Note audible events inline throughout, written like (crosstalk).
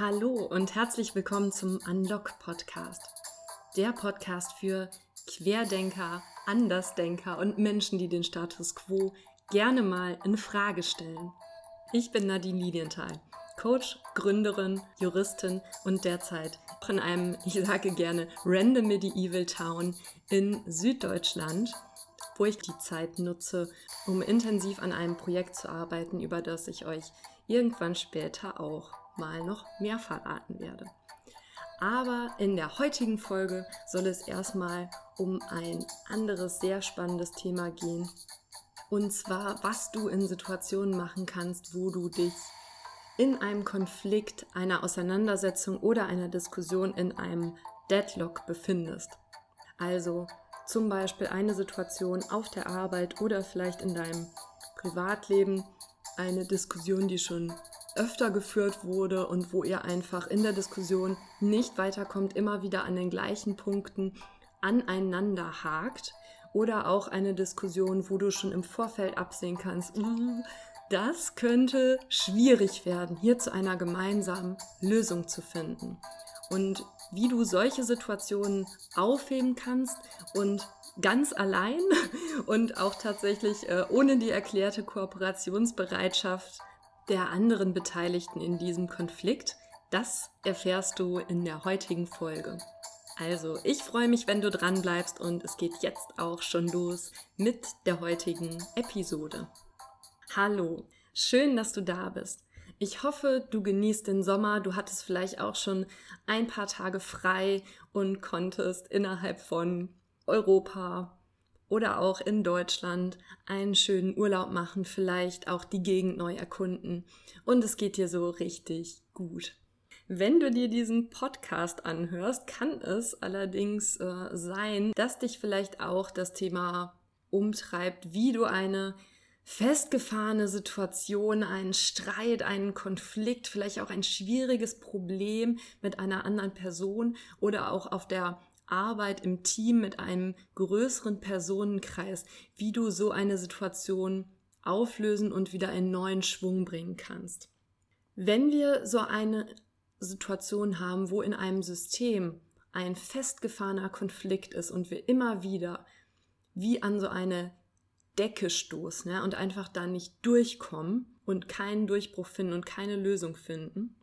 Hallo und herzlich willkommen zum Unlock Podcast. Der Podcast für Querdenker, Andersdenker und Menschen, die den Status quo gerne mal in Frage stellen. Ich bin Nadine Lilienthal, Coach, Gründerin, Juristin und derzeit in einem, ich sage gerne, random medieval Town in Süddeutschland, wo ich die Zeit nutze, um intensiv an einem Projekt zu arbeiten, über das ich euch irgendwann später auch mal noch mehr verraten werde. Aber in der heutigen Folge soll es erstmal um ein anderes sehr spannendes Thema gehen. Und zwar, was du in Situationen machen kannst, wo du dich in einem Konflikt, einer Auseinandersetzung oder einer Diskussion in einem Deadlock befindest. Also zum Beispiel eine Situation auf der Arbeit oder vielleicht in deinem Privatleben, eine Diskussion, die schon öfter geführt wurde und wo ihr einfach in der Diskussion nicht weiterkommt, immer wieder an den gleichen Punkten aneinander hakt. Oder auch eine Diskussion, wo du schon im Vorfeld absehen kannst, uh, das könnte schwierig werden, hier zu einer gemeinsamen Lösung zu finden. Und wie du solche Situationen aufheben kannst und ganz allein (laughs) und auch tatsächlich äh, ohne die erklärte Kooperationsbereitschaft der anderen Beteiligten in diesem Konflikt, das erfährst du in der heutigen Folge. Also, ich freue mich, wenn du dran bleibst und es geht jetzt auch schon los mit der heutigen Episode. Hallo, schön, dass du da bist. Ich hoffe, du genießt den Sommer, du hattest vielleicht auch schon ein paar Tage frei und konntest innerhalb von Europa oder auch in Deutschland einen schönen Urlaub machen, vielleicht auch die Gegend neu erkunden und es geht dir so richtig gut. Wenn du dir diesen Podcast anhörst, kann es allerdings äh, sein, dass dich vielleicht auch das Thema umtreibt, wie du eine festgefahrene Situation, einen Streit, einen Konflikt, vielleicht auch ein schwieriges Problem mit einer anderen Person oder auch auf der Arbeit im Team mit einem größeren Personenkreis, wie du so eine Situation auflösen und wieder einen neuen Schwung bringen kannst. Wenn wir so eine Situation haben, wo in einem System ein festgefahrener Konflikt ist und wir immer wieder wie an so eine Decke stoßen ja, und einfach da nicht durchkommen und keinen Durchbruch finden und keine Lösung finden,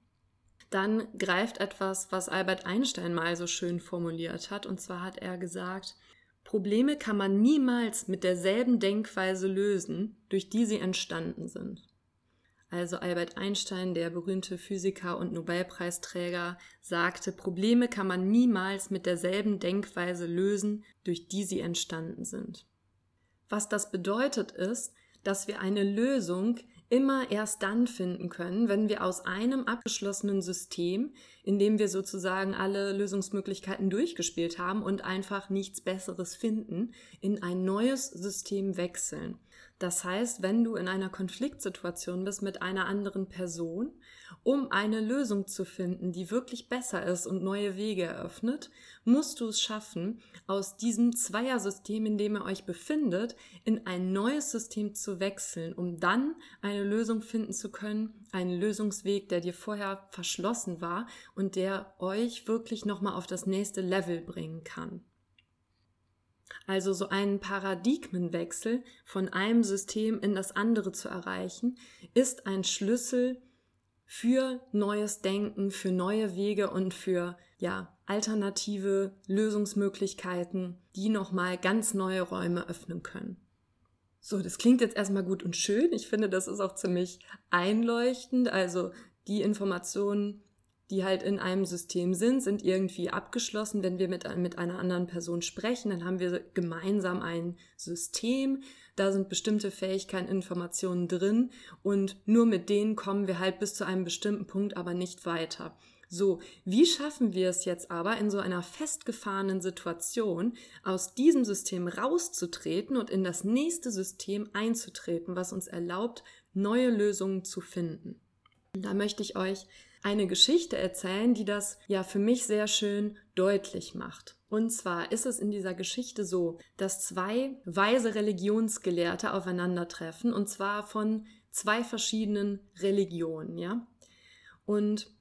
dann greift etwas, was Albert Einstein mal so schön formuliert hat. Und zwar hat er gesagt, Probleme kann man niemals mit derselben Denkweise lösen, durch die sie entstanden sind. Also Albert Einstein, der berühmte Physiker und Nobelpreisträger, sagte, Probleme kann man niemals mit derselben Denkweise lösen, durch die sie entstanden sind. Was das bedeutet ist, dass wir eine Lösung immer erst dann finden können, wenn wir aus einem abgeschlossenen System, in dem wir sozusagen alle Lösungsmöglichkeiten durchgespielt haben und einfach nichts Besseres finden, in ein neues System wechseln. Das heißt, wenn du in einer Konfliktsituation bist mit einer anderen Person, um eine Lösung zu finden, die wirklich besser ist und neue Wege eröffnet, musst du es schaffen, aus diesem Zweiersystem, in dem ihr euch befindet, in ein neues System zu wechseln, um dann eine Lösung finden zu können, einen Lösungsweg, der dir vorher verschlossen war und der euch wirklich nochmal auf das nächste Level bringen kann. Also so einen Paradigmenwechsel von einem System in das andere zu erreichen, ist ein Schlüssel für neues Denken, für neue Wege und für ja, alternative Lösungsmöglichkeiten, die nochmal ganz neue Räume öffnen können. So, das klingt jetzt erstmal gut und schön. Ich finde, das ist auch ziemlich einleuchtend. Also die Informationen, die halt in einem System sind, sind irgendwie abgeschlossen. Wenn wir mit, mit einer anderen Person sprechen, dann haben wir gemeinsam ein System. Da sind bestimmte Fähigkeiten, Informationen drin und nur mit denen kommen wir halt bis zu einem bestimmten Punkt, aber nicht weiter. So, wie schaffen wir es jetzt aber in so einer festgefahrenen Situation aus diesem System rauszutreten und in das nächste System einzutreten, was uns erlaubt, neue Lösungen zu finden? Da möchte ich euch eine Geschichte erzählen, die das ja für mich sehr schön deutlich macht. Und zwar ist es in dieser Geschichte so, dass zwei weise Religionsgelehrte aufeinandertreffen und zwar von zwei verschiedenen Religionen, ja? Und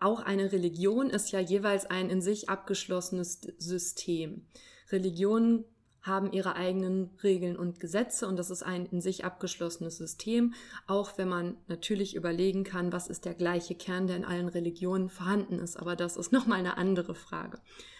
auch eine Religion ist ja jeweils ein in sich abgeschlossenes System. Religionen haben ihre eigenen Regeln und Gesetze und das ist ein in sich abgeschlossenes System, auch wenn man natürlich überlegen kann, was ist der gleiche Kern, der in allen Religionen vorhanden ist, aber das ist (laughs) nochmal eine andere Frage.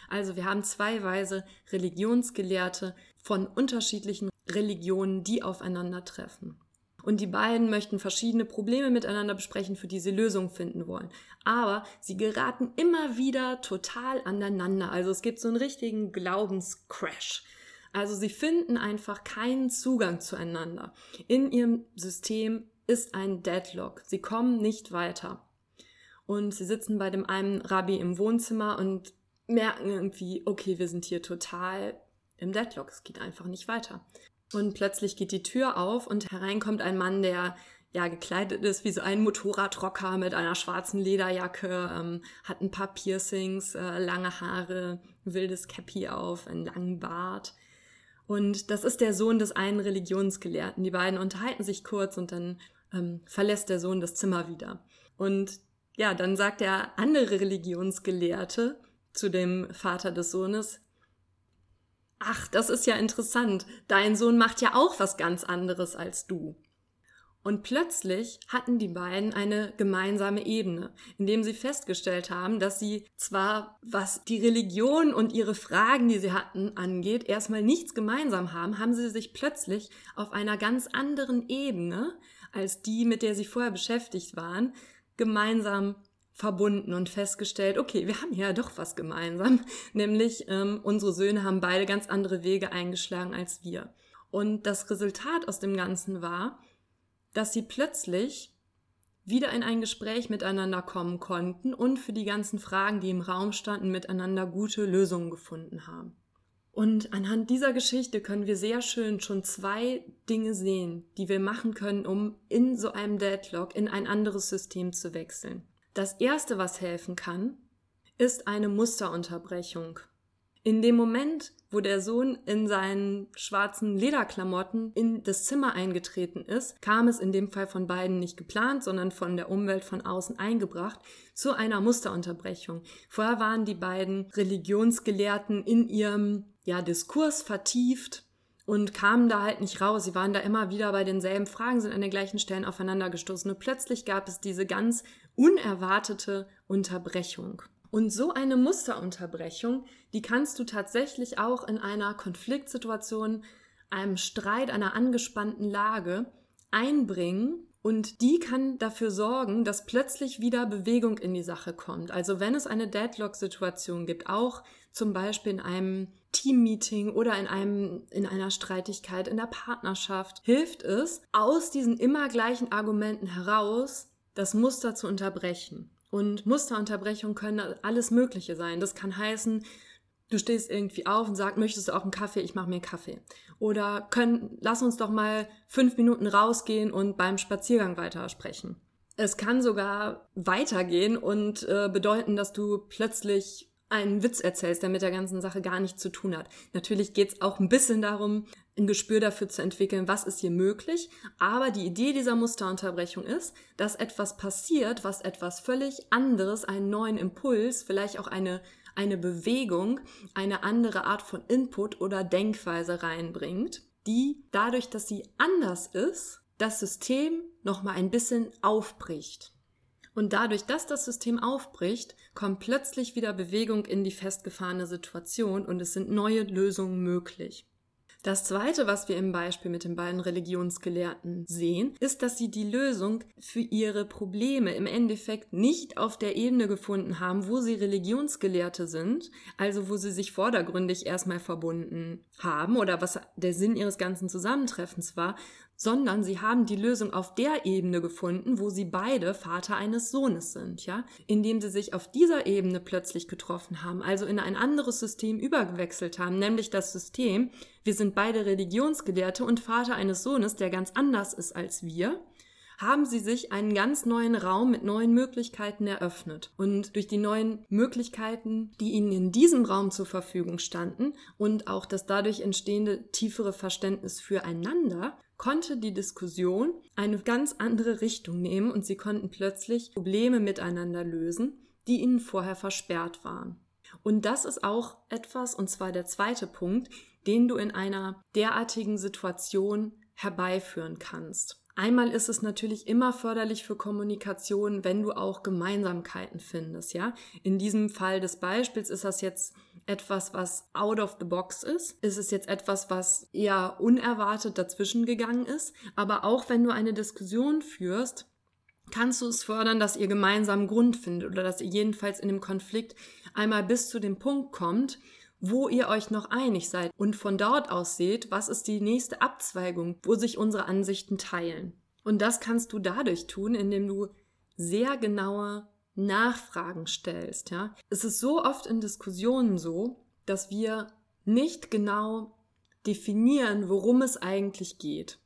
Also wir haben zwei Weise Religionsgelehrte von unterschiedlichen Religionen, die aufeinandertreffen. Und die beiden möchten verschiedene Probleme miteinander besprechen, für die sie Lösungen finden wollen. Aber sie geraten immer wieder total aneinander. Also es gibt so einen richtigen Glaubenscrash. Also sie finden einfach keinen Zugang zueinander. In ihrem System ist ein Deadlock. Sie kommen nicht weiter. Und sie sitzen bei dem einen Rabbi im Wohnzimmer und merken irgendwie, okay, wir sind hier total im Deadlock. Es geht einfach nicht weiter. Und plötzlich geht die Tür auf und hereinkommt ein Mann, der ja gekleidet ist wie so ein Motorradrocker mit einer schwarzen Lederjacke, ähm, hat ein paar Piercings, äh, lange Haare, wildes Cappy auf, einen langen Bart. Und das ist der Sohn des einen Religionsgelehrten. Die beiden unterhalten sich kurz und dann ähm, verlässt der Sohn das Zimmer wieder. Und ja, dann sagt der andere Religionsgelehrte zu dem Vater des Sohnes, ach, das ist ja interessant, dein Sohn macht ja auch was ganz anderes als du. Und plötzlich hatten die beiden eine gemeinsame Ebene, indem sie festgestellt haben, dass sie zwar, was die Religion und ihre Fragen, die sie hatten, angeht, erstmal nichts gemeinsam haben, haben sie sich plötzlich auf einer ganz anderen Ebene als die, mit der sie vorher beschäftigt waren, gemeinsam verbunden und festgestellt, okay, wir haben ja doch was gemeinsam, (laughs) nämlich ähm, unsere Söhne haben beide ganz andere Wege eingeschlagen als wir. Und das Resultat aus dem Ganzen war, dass sie plötzlich wieder in ein Gespräch miteinander kommen konnten und für die ganzen Fragen, die im Raum standen, miteinander gute Lösungen gefunden haben. Und anhand dieser Geschichte können wir sehr schön schon zwei Dinge sehen, die wir machen können, um in so einem Deadlock in ein anderes System zu wechseln. Das erste, was helfen kann, ist eine Musterunterbrechung. In dem Moment, wo der Sohn in seinen schwarzen Lederklamotten in das Zimmer eingetreten ist, kam es in dem Fall von beiden nicht geplant, sondern von der Umwelt von außen eingebracht, zu einer Musterunterbrechung. Vorher waren die beiden Religionsgelehrten in ihrem ja, Diskurs vertieft und kamen da halt nicht raus. Sie waren da immer wieder bei denselben Fragen, sind an den gleichen Stellen aufeinander gestoßen. Und plötzlich gab es diese ganz unerwartete Unterbrechung. Und so eine Musterunterbrechung, die kannst du tatsächlich auch in einer Konfliktsituation, einem Streit, einer angespannten Lage einbringen. Und die kann dafür sorgen, dass plötzlich wieder Bewegung in die Sache kommt. Also wenn es eine Deadlock-Situation gibt, auch zum Beispiel in einem Teammeeting oder in einem, in einer Streitigkeit, in der Partnerschaft, hilft es, aus diesen immer gleichen Argumenten heraus das Muster zu unterbrechen. Und Musterunterbrechungen können alles Mögliche sein. Das kann heißen, du stehst irgendwie auf und sagst, möchtest du auch einen Kaffee? Ich mache mir einen Kaffee. Oder können, lass uns doch mal fünf Minuten rausgehen und beim Spaziergang weitersprechen. Es kann sogar weitergehen und äh, bedeuten, dass du plötzlich einen Witz erzählst, der mit der ganzen Sache gar nichts zu tun hat. Natürlich geht es auch ein bisschen darum, ein Gespür dafür zu entwickeln, was ist hier möglich. Aber die Idee dieser Musterunterbrechung ist, dass etwas passiert, was etwas völlig anderes, einen neuen Impuls, vielleicht auch eine, eine Bewegung, eine andere Art von Input oder Denkweise reinbringt, die dadurch, dass sie anders ist, das System nochmal ein bisschen aufbricht. Und dadurch, dass das System aufbricht, kommt plötzlich wieder Bewegung in die festgefahrene Situation und es sind neue Lösungen möglich. Das Zweite, was wir im Beispiel mit den beiden Religionsgelehrten sehen, ist, dass sie die Lösung für ihre Probleme im Endeffekt nicht auf der Ebene gefunden haben, wo sie Religionsgelehrte sind, also wo sie sich vordergründig erstmal verbunden haben oder was der Sinn ihres ganzen Zusammentreffens war, sondern sie haben die Lösung auf der Ebene gefunden, wo sie beide Vater eines Sohnes sind, ja, indem sie sich auf dieser Ebene plötzlich getroffen haben, also in ein anderes System übergewechselt haben, nämlich das System, wir sind beide Religionsgelehrte und Vater eines Sohnes, der ganz anders ist als wir, haben sie sich einen ganz neuen Raum mit neuen Möglichkeiten eröffnet. Und durch die neuen Möglichkeiten, die ihnen in diesem Raum zur Verfügung standen und auch das dadurch entstehende tiefere Verständnis füreinander, konnte die Diskussion eine ganz andere Richtung nehmen und sie konnten plötzlich Probleme miteinander lösen, die ihnen vorher versperrt waren. Und das ist auch etwas, und zwar der zweite Punkt, den du in einer derartigen Situation herbeiführen kannst. Einmal ist es natürlich immer förderlich für Kommunikation, wenn du auch Gemeinsamkeiten findest, ja? In diesem Fall des Beispiels ist das jetzt etwas, was out of the box ist? Ist es jetzt etwas, was eher unerwartet dazwischen gegangen ist? Aber auch wenn du eine Diskussion führst, kannst du es fördern, dass ihr gemeinsam Grund findet oder dass ihr jedenfalls in dem Konflikt einmal bis zu dem Punkt kommt, wo ihr euch noch einig seid und von dort aus seht, was ist die nächste Abzweigung, wo sich unsere Ansichten teilen. Und das kannst du dadurch tun, indem du sehr genaue Nachfragen stellst, ja. Es ist so oft in Diskussionen so, dass wir nicht genau definieren, worum es eigentlich geht.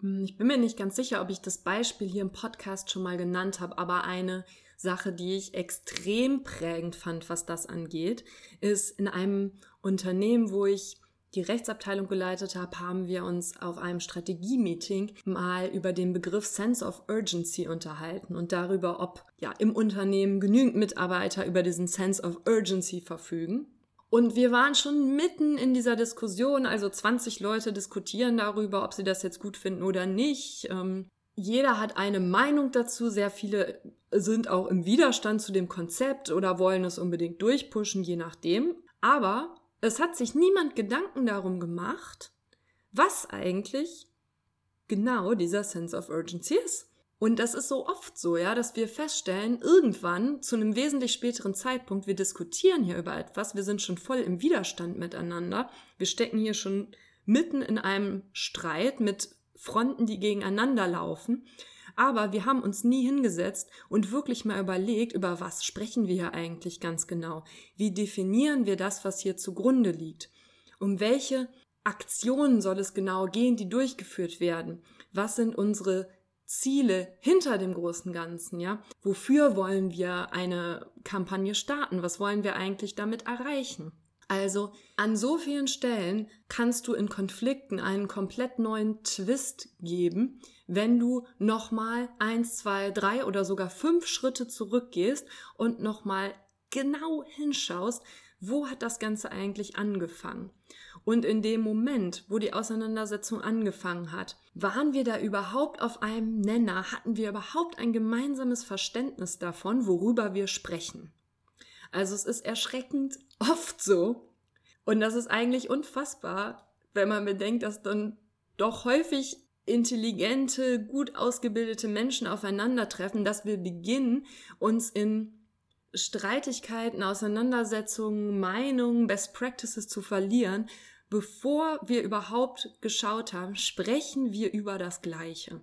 Hm, ich bin mir nicht ganz sicher, ob ich das Beispiel hier im Podcast schon mal genannt habe, aber eine Sache, die ich extrem prägend fand, was das angeht, ist in einem Unternehmen, wo ich die Rechtsabteilung geleitet habe, haben wir uns auf einem Strategie-Meeting mal über den Begriff Sense of Urgency unterhalten und darüber, ob ja im Unternehmen genügend Mitarbeiter über diesen Sense of Urgency verfügen. Und wir waren schon mitten in dieser Diskussion, also 20 Leute diskutieren darüber, ob sie das jetzt gut finden oder nicht. Ähm, jeder hat eine Meinung dazu, sehr viele sind auch im Widerstand zu dem Konzept oder wollen es unbedingt durchpushen, je nachdem. Aber es hat sich niemand Gedanken darum gemacht, was eigentlich genau dieser Sense of Urgency ist. Und das ist so oft so, ja, dass wir feststellen, irgendwann zu einem wesentlich späteren Zeitpunkt, wir diskutieren hier über etwas, wir sind schon voll im Widerstand miteinander, wir stecken hier schon mitten in einem Streit mit Fronten, die gegeneinander laufen. Aber wir haben uns nie hingesetzt und wirklich mal überlegt, über was sprechen wir hier eigentlich ganz genau? Wie definieren wir das, was hier zugrunde liegt? Um welche Aktionen soll es genau gehen, die durchgeführt werden? Was sind unsere Ziele hinter dem großen Ganzen, ja? Wofür wollen wir eine Kampagne starten? Was wollen wir eigentlich damit erreichen? Also an so vielen Stellen kannst du in Konflikten einen komplett neuen Twist geben, wenn du nochmal eins, zwei, drei oder sogar fünf Schritte zurückgehst und nochmal genau hinschaust, wo hat das Ganze eigentlich angefangen? Und in dem Moment, wo die Auseinandersetzung angefangen hat, waren wir da überhaupt auf einem Nenner? Hatten wir überhaupt ein gemeinsames Verständnis davon, worüber wir sprechen? Also es ist erschreckend (laughs) oft so. Und das ist eigentlich unfassbar, wenn man bedenkt, dass dann doch häufig intelligente, gut ausgebildete Menschen aufeinandertreffen, dass wir beginnen, uns in Streitigkeiten, Auseinandersetzungen, Meinungen, Best Practices zu verlieren, bevor wir überhaupt geschaut haben, sprechen wir über das Gleiche.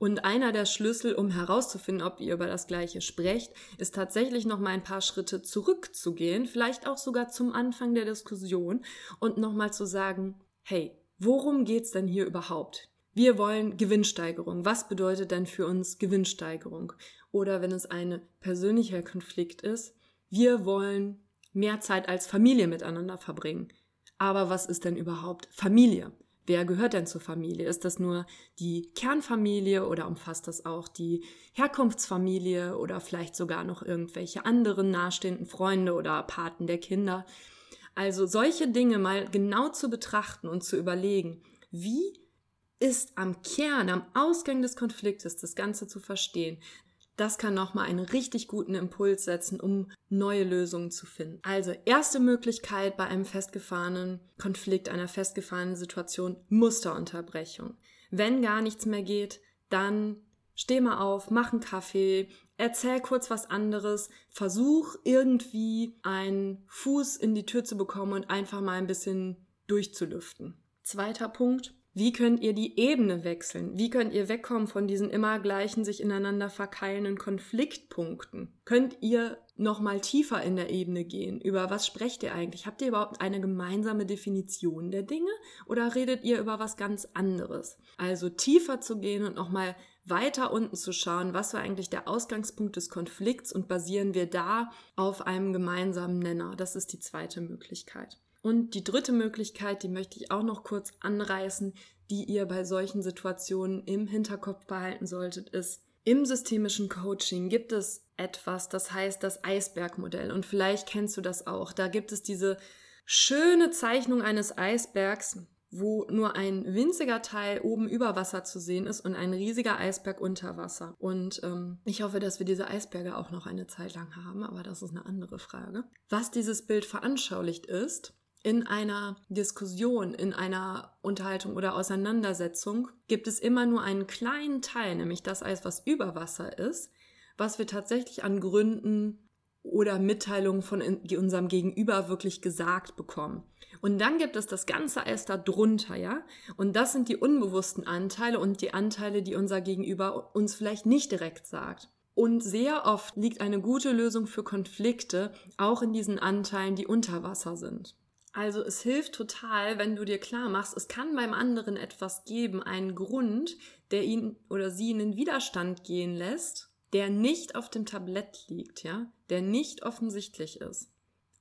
Und einer der Schlüssel, um herauszufinden, ob ihr über das Gleiche sprecht, ist tatsächlich noch mal ein paar Schritte zurückzugehen, vielleicht auch sogar zum Anfang der Diskussion und noch mal zu sagen, hey, worum geht's denn hier überhaupt? Wir wollen Gewinnsteigerung. Was bedeutet denn für uns Gewinnsteigerung? Oder wenn es ein persönlicher Konflikt ist, wir wollen mehr Zeit als Familie miteinander verbringen. Aber was ist denn überhaupt Familie? Wer gehört denn zur Familie? Ist das nur die Kernfamilie oder umfasst das auch die Herkunftsfamilie oder vielleicht sogar noch irgendwelche anderen nahestehenden Freunde oder Paten der Kinder? Also solche Dinge mal genau zu betrachten und zu überlegen, wie ist am Kern, am Ausgang des Konfliktes das Ganze zu verstehen das kann nochmal einen richtig guten Impuls setzen, um neue Lösungen zu finden. Also erste Möglichkeit bei einem festgefahrenen Konflikt, einer festgefahrenen Situation, Musterunterbrechung. Wenn gar nichts mehr geht, dann steh mal auf, mach einen Kaffee, erzähl kurz was anderes, versuch irgendwie einen Fuß in die Tür zu bekommen und einfach mal ein bisschen durchzulüften. Zweiter Punkt, wie könnt ihr die Ebene wechseln? Wie könnt ihr wegkommen von diesen immer gleichen, sich ineinander verkeilenden Konfliktpunkten? Könnt ihr noch mal tiefer in der Ebene gehen? Über was sprecht ihr eigentlich? Habt ihr überhaupt eine gemeinsame Definition der Dinge oder redet ihr über was ganz anderes? Also tiefer zu gehen und noch mal weiter unten zu schauen, was war eigentlich der Ausgangspunkt des Konflikts und basieren wir da auf einem gemeinsamen Nenner. Das ist die zweite Möglichkeit. Und die dritte Möglichkeit, die möchte ich auch noch kurz anreißen, die ihr bei solchen Situationen im Hinterkopf behalten solltet, ist, im systemischen Coaching gibt es etwas, das heißt das Eisbergmodell. Und vielleicht kennst du das auch. Da gibt es diese schöne Zeichnung eines Eisbergs, wo nur ein winziger Teil oben über Wasser zu sehen ist und ein riesiger Eisberg unter Wasser. Und ähm, ich hoffe, dass wir diese Eisberge auch noch eine Zeit lang haben, aber das ist eine andere Frage. Was dieses Bild veranschaulicht ist, in einer Diskussion, in einer Unterhaltung oder Auseinandersetzung gibt es immer nur einen kleinen Teil, nämlich das Eis, was über Wasser ist, was wir tatsächlich an Gründen oder Mitteilungen von unserem Gegenüber wirklich gesagt bekommen. Und dann gibt es das ganze Eis da drunter, ja? Und das sind die unbewussten Anteile und die Anteile, die unser Gegenüber uns vielleicht nicht direkt sagt. Und sehr oft liegt eine gute Lösung für Konflikte auch in diesen Anteilen, die unter Wasser sind. Also es hilft total, wenn du dir klar machst, es kann beim anderen etwas geben, einen Grund, der ihn oder sie in den Widerstand gehen lässt, der nicht auf dem Tablett liegt, ja, der nicht offensichtlich ist.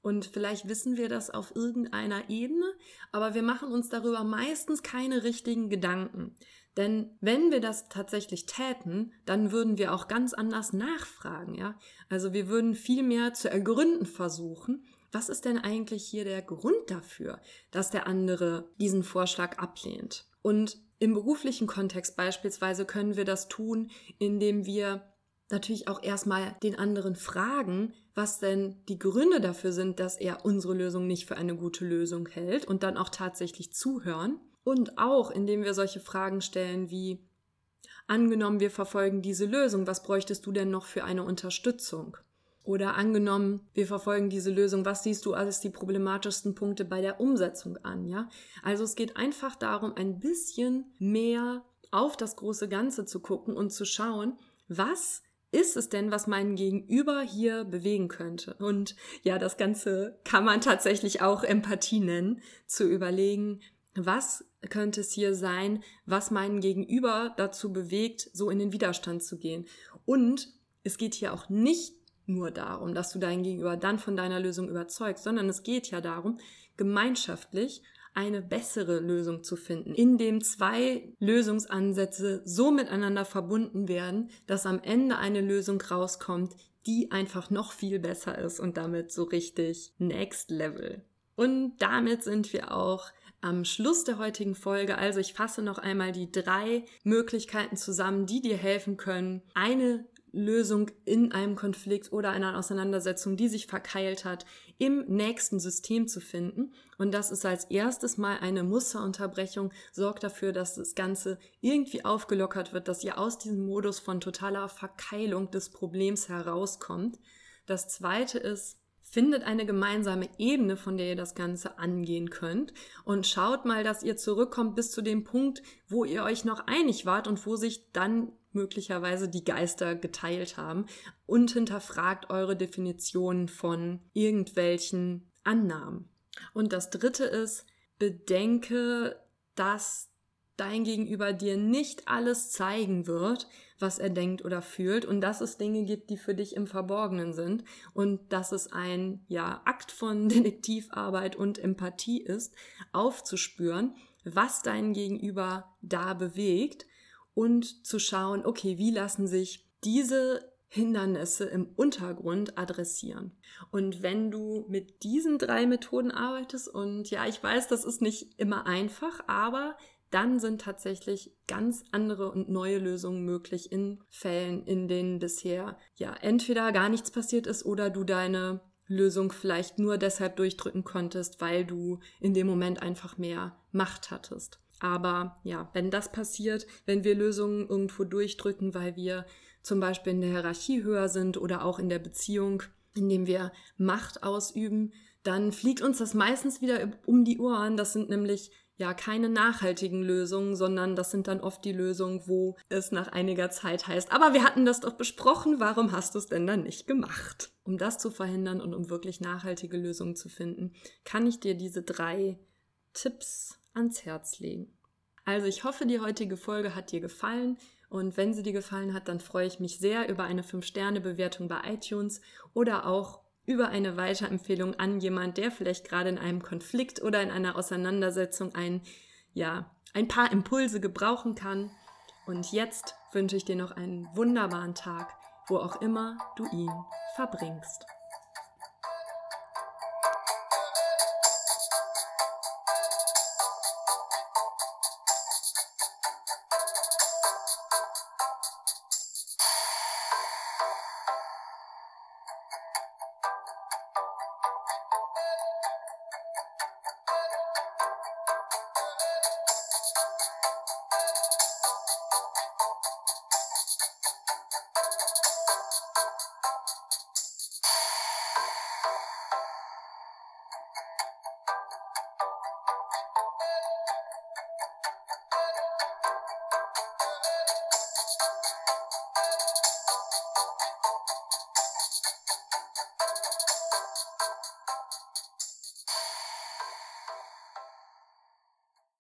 Und vielleicht wissen wir das auf irgendeiner Ebene, aber wir machen uns darüber meistens keine richtigen Gedanken. Denn wenn wir das tatsächlich täten, dann würden wir auch ganz anders nachfragen, ja. Also wir würden viel mehr zu ergründen versuchen was ist denn eigentlich hier der Grund dafür, dass der andere diesen Vorschlag ablehnt? Und im beruflichen Kontext beispielsweise können wir das tun, indem wir natürlich auch erstmal den anderen fragen, was denn die Gründe dafür sind, dass er unsere Lösung nicht für eine gute Lösung hält und dann auch tatsächlich zuhören. Und auch indem wir solche Fragen stellen wie, angenommen, wir verfolgen diese Lösung, was bräuchtest du denn noch für eine Unterstützung? Oder angenommen, wir verfolgen diese Lösung, was siehst du als die problematischsten Punkte bei der Umsetzung an, ja? Also es geht einfach darum, ein bisschen mehr auf das große Ganze zu gucken und zu schauen, was ist es denn, was meinen Gegenüber hier bewegen könnte? Und ja, das Ganze kann man tatsächlich auch Empathie nennen, zu überlegen, was könnte es hier sein, was meinen Gegenüber dazu bewegt, so in den Widerstand zu gehen. Und es geht hier auch nicht nur darum, dass du dein Gegenüber dann von deiner Lösung überzeugst, sondern es geht ja darum, gemeinschaftlich eine bessere Lösung zu finden, indem zwei Lösungsansätze so miteinander verbunden werden, dass am Ende eine Lösung rauskommt, die einfach noch viel besser ist und damit so richtig next level. Und damit sind wir auch am Schluss der heutigen Folge. Also ich fasse noch einmal die drei Möglichkeiten zusammen, die dir helfen können, eine Lösung in einem Konflikt oder einer Auseinandersetzung, die sich verkeilt hat, im nächsten System zu finden. Und das ist als erstes mal eine Musterunterbrechung, sorgt dafür, dass das Ganze irgendwie aufgelockert wird, dass ihr aus diesem Modus von totaler Verkeilung des Problems herauskommt. Das zweite ist, findet eine gemeinsame Ebene, von der ihr das Ganze angehen könnt und schaut mal, dass ihr zurückkommt bis zu dem Punkt, wo ihr euch noch einig wart und wo sich dann möglicherweise die Geister geteilt haben und hinterfragt eure Definition von irgendwelchen Annahmen. Und das dritte ist, bedenke, dass dein Gegenüber dir nicht alles zeigen wird, was er denkt oder fühlt und dass es Dinge gibt, die für dich im Verborgenen sind und dass es ein ja Akt von (laughs) Detektivarbeit und Empathie ist, aufzuspüren, was dein Gegenüber da bewegt und zu schauen, okay, wie lassen sich diese Hindernisse im Untergrund adressieren. Und wenn du mit diesen drei Methoden arbeitest, und ja, ich weiß, das ist nicht immer einfach, aber dann sind tatsächlich ganz andere und neue Lösungen möglich in Fällen, in denen bisher ja entweder gar nichts passiert ist oder du deine Lösung vielleicht nur deshalb durchdrücken konntest, weil du in dem Moment einfach mehr Macht hattest. Aber ja, wenn das passiert, wenn wir Lösungen irgendwo durchdrücken, weil wir zum Beispiel in der Hierarchie höher sind oder auch in der Beziehung, indem wir Macht ausüben, dann fliegt uns das meistens wieder um die Ohren. Das sind nämlich ja keine nachhaltigen Lösungen, sondern das sind dann oft die Lösungen, wo es nach einiger Zeit heißt, aber wir hatten das doch besprochen, warum hast du es denn dann nicht gemacht? Um das zu verhindern und um wirklich nachhaltige Lösungen zu finden, kann ich dir diese drei Tipps ans Herz legen. Also ich hoffe, die heutige Folge hat dir gefallen und wenn sie dir gefallen hat, dann freue ich mich sehr über eine 5-Sterne-Bewertung bei iTunes oder auch über eine Weiterempfehlung an jemand, der vielleicht gerade in einem Konflikt oder in einer Auseinandersetzung ein, ja, ein paar Impulse gebrauchen kann. Und jetzt wünsche ich dir noch einen wunderbaren Tag, wo auch immer du ihn verbringst.